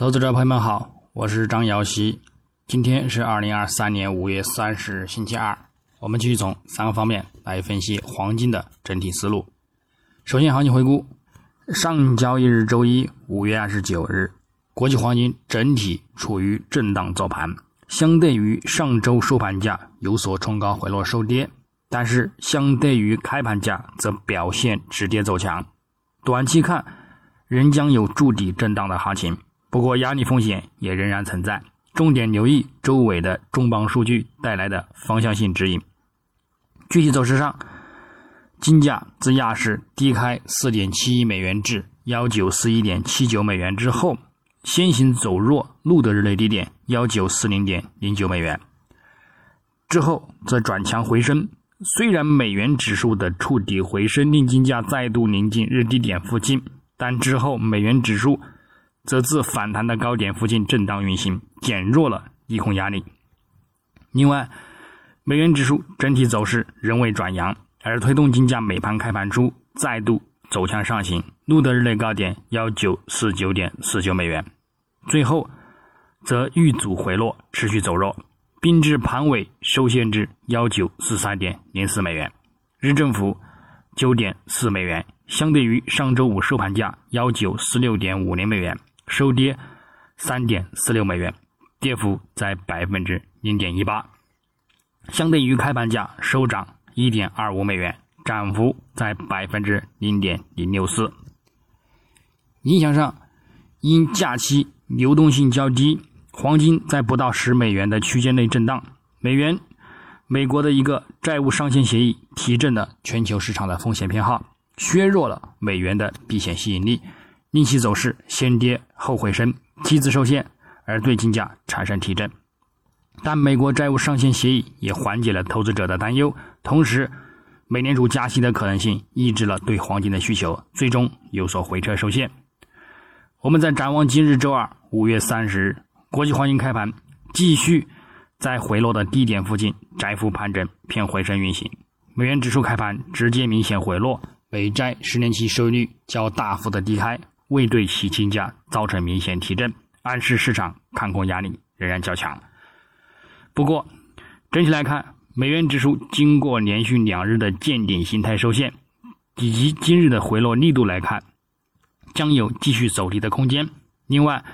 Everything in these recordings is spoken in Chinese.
投资者朋友们好，我是张瑶希。今天是二零二三年五月三十日，星期二。我们继续从三个方面来分析黄金的整体思路。首先，行情回顾：上交易日周一五月二十九日，国际黄金整体处于震荡走盘，相对于上周收盘价有所冲高回落收跌，但是相对于开盘价则表现止跌走强。短期看，仍将有筑底震荡的行情。不过，压力风险也仍然存在，重点留意周围的重磅数据带来的方向性指引。具体走势上，金价自亚市低开四点七一美元至幺九四一点七九美元之后，先行走弱，录得日内低点幺九四零点零九美元，之后则转强回升。虽然美元指数的触底回升令金价再度临近日低点附近，但之后美元指数。则自反弹的高点附近震荡运行，减弱了利空压力。另外，美元指数整体走势仍未转阳，而推动金价美盘开盘初再度走向上行，录得日内高点幺九四九点四九美元，最后则遇阻回落，持续走弱，并至盘尾收线至幺九四三点零四美元，日振幅九点四美元，相对于上周五收盘价幺九四六点五零美元。收跌三点四六美元，跌幅在百分之零点一八，相对于开盘价收涨一点二五美元，涨幅在百分之零点零六四。影响上，因假期流动性较低，黄金在不到十美元的区间内震荡。美元，美国的一个债务上限协议提振了全球市场的风险偏好，削弱了美元的避险吸引力。令息走势先跌后回升，期子受限，而对金价产生提振。但美国债务上限协议也缓解了投资者的担忧，同时，美联储加息的可能性抑制了对黄金的需求，最终有所回撤受限。我们在展望今日周二五月三十日，国际黄金开盘继续在回落的低点附近窄幅盘整，偏回升运行。美元指数开盘直接明显回落，美债十年期收益率较大幅的低开。未对其金价造成明显提振，暗示市场看空压力仍然较强。不过，整体来看，美元指数经过连续两日的见顶形态受限，以及今日的回落力度来看，将有继续走低的空间。另外，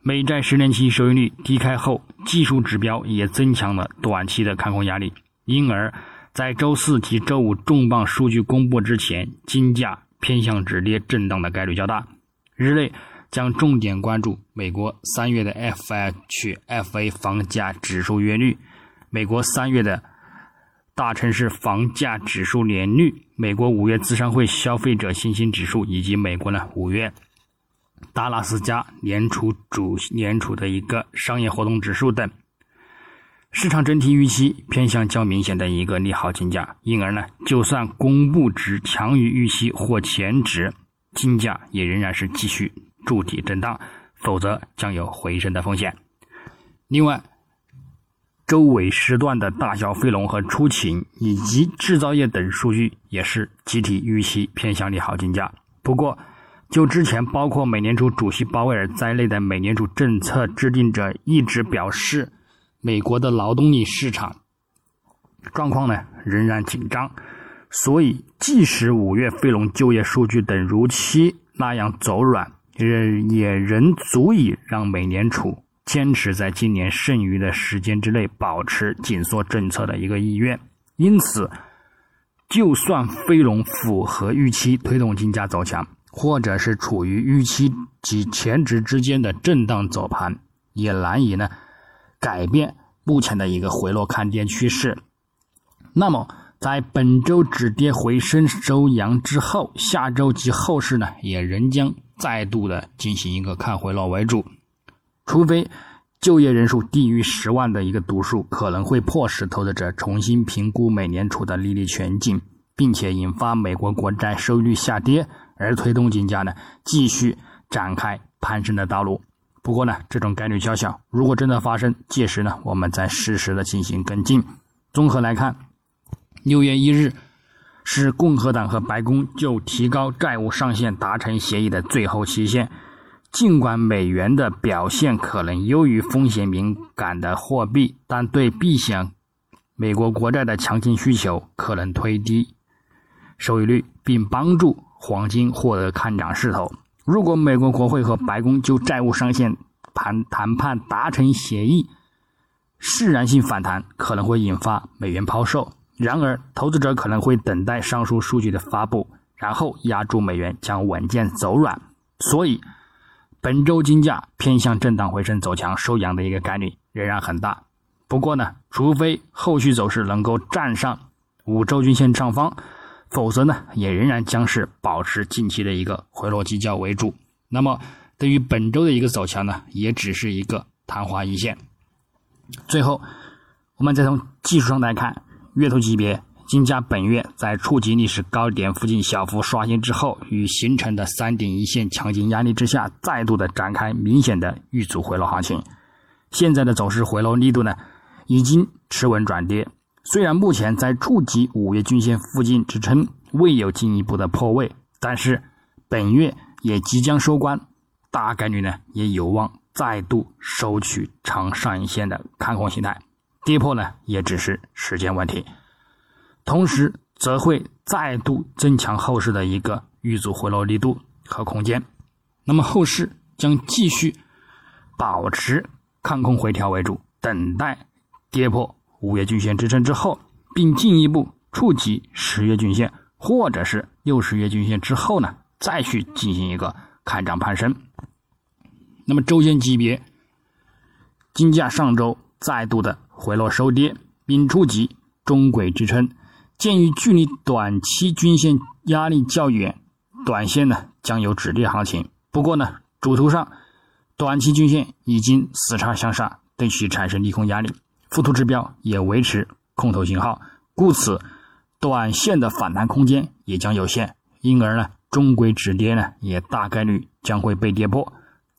美债十年期收益率低开后，技术指标也增强了短期的看空压力，因而，在周四及周五重磅数据公布之前，金价偏向止跌震荡的概率较大。日内将重点关注美国三月的 FHFA 房价指数月率、美国三月的大城市房价指数年率、美国五月资商会消费者信心指数以及美国呢五月达拉斯加联储主联储的一个商业活动指数等。市场整体预期偏向较明显的一个利好金价，因而呢，就算公布值强于预期或前值。金价也仍然是继续筑底震荡，否则将有回升的风险。另外，周尾时段的大小非农和出勤以及制造业等数据也是集体预期偏向利好金价。不过，就之前包括美联储主席鲍威尔在内的美联储政策制定者一直表示，美国的劳动力市场状况呢仍然紧张。所以，即使五月非农就业数据等如期那样走软，也也仍足以让美联储坚持在今年剩余的时间之内保持紧缩政策的一个意愿。因此，就算非农符合预期推动金价走强，或者是处于预期及前值之间的震荡走盘，也难以呢改变目前的一个回落看跌趋势。那么，在本周止跌回升收阳之后，下周及后市呢，也仍将再度的进行一个看回落为主，除非就业人数低于十万的一个读数，可能会迫使投资者重新评估美联储的利率前景，并且引发美国国债收益率下跌，而推动金价呢继续展开攀升的道路。不过呢，这种概率较小，如果真的发生，届时呢，我们再适时的进行跟进。综合来看。六月一日是共和党和白宫就提高债务上限达成协议的最后期限。尽管美元的表现可能优于风险敏感的货币，但对避险美国国债的强劲需求可能推低收益率，并帮助黄金获得看涨势头。如果美国国会和白宫就债务上限谈谈判达成协议，释然性反弹可能会引发美元抛售。然而，投资者可能会等待上述数据的发布，然后压住美元将稳健走软。所以。本周金价偏向震荡回升走强收阳的一个概率仍然很大。不过呢，除非后续走势能够站上五周均线上方，否则呢，也仍然将是保持近期的一个回落基调为主。那么，对于本周的一个走强呢，也只是一个昙花一现。最后，我们再从技术上来看，月头级别。金价本月在触及历史高点附近小幅刷新之后，与形成的三点一线强劲压力之下，再度的展开明显的遇阻回落行情。现在的走势回落力度呢，已经持稳转跌。虽然目前在触及五月均线附近支撑，未有进一步的破位，但是本月也即将收官，大概率呢也有望再度收取长上影线的看空形态，跌破呢也只是时间问题。同时，则会再度增强后市的一个遇阻回落力度和空间。那么，后市将继续保持看空回调为主，等待跌破五月均线支撑之后，并进一步触及十月均线或者是六十月均线之后呢，再去进行一个看涨攀升。那么，周线级别，金价上周再度的回落收跌，并触及中轨支撑。鉴于距离短期均线压力较远，短线呢将有止跌行情。不过呢，主图上短期均线已经死叉向上，对其产生利空压力，附图指标也维持空头信号，故此短线的反弹空间也将有限。因而呢，中轨止跌呢也大概率将会被跌破。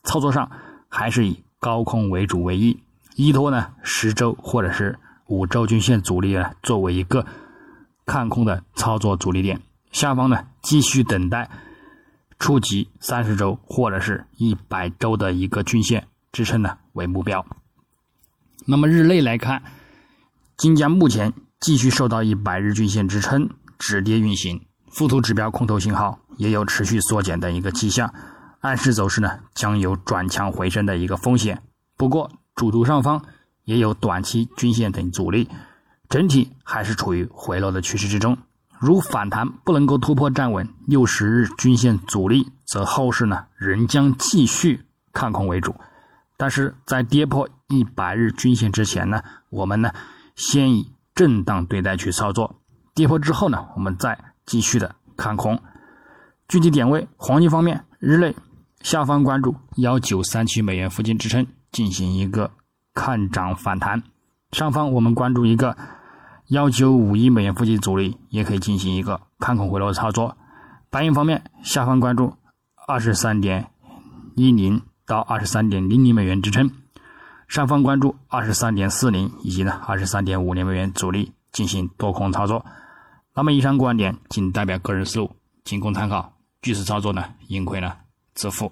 操作上还是以高空为主为宜，依托呢十周或者是五周均线阻力呢作为一个。看空的操作阻力点，下方呢继续等待触及三十周或者是一百周的一个均线支撑呢为目标。那么日内来看，金价目前继续受到一百日均线支撑止跌运行，附图指标空头信号也有持续缩减的一个迹象，暗示走势呢将有转强回升的一个风险。不过主图上方也有短期均线等阻力。整体还是处于回落的趋势之中，如反弹不能够突破站稳六十日均线阻力，则后市呢仍将继续看空为主。但是在跌破一百日均线之前呢，我们呢先以震荡对待去操作，跌破之后呢，我们再继续的看空。具体点位，黄金方面，日内下方关注幺九三七美元附近支撑，进行一个看涨反弹；上方我们关注一个。幺九五亿美元附近阻力也可以进行一个看空回落操作。白银方面，下方关注二十三点一零到二十三点零零美元支撑，上方关注二十三点四零以及呢二十三点五零美元阻力进行多空操作。那么以上观点仅代表个人思路，仅供参考，据此操作呢，盈亏呢自负。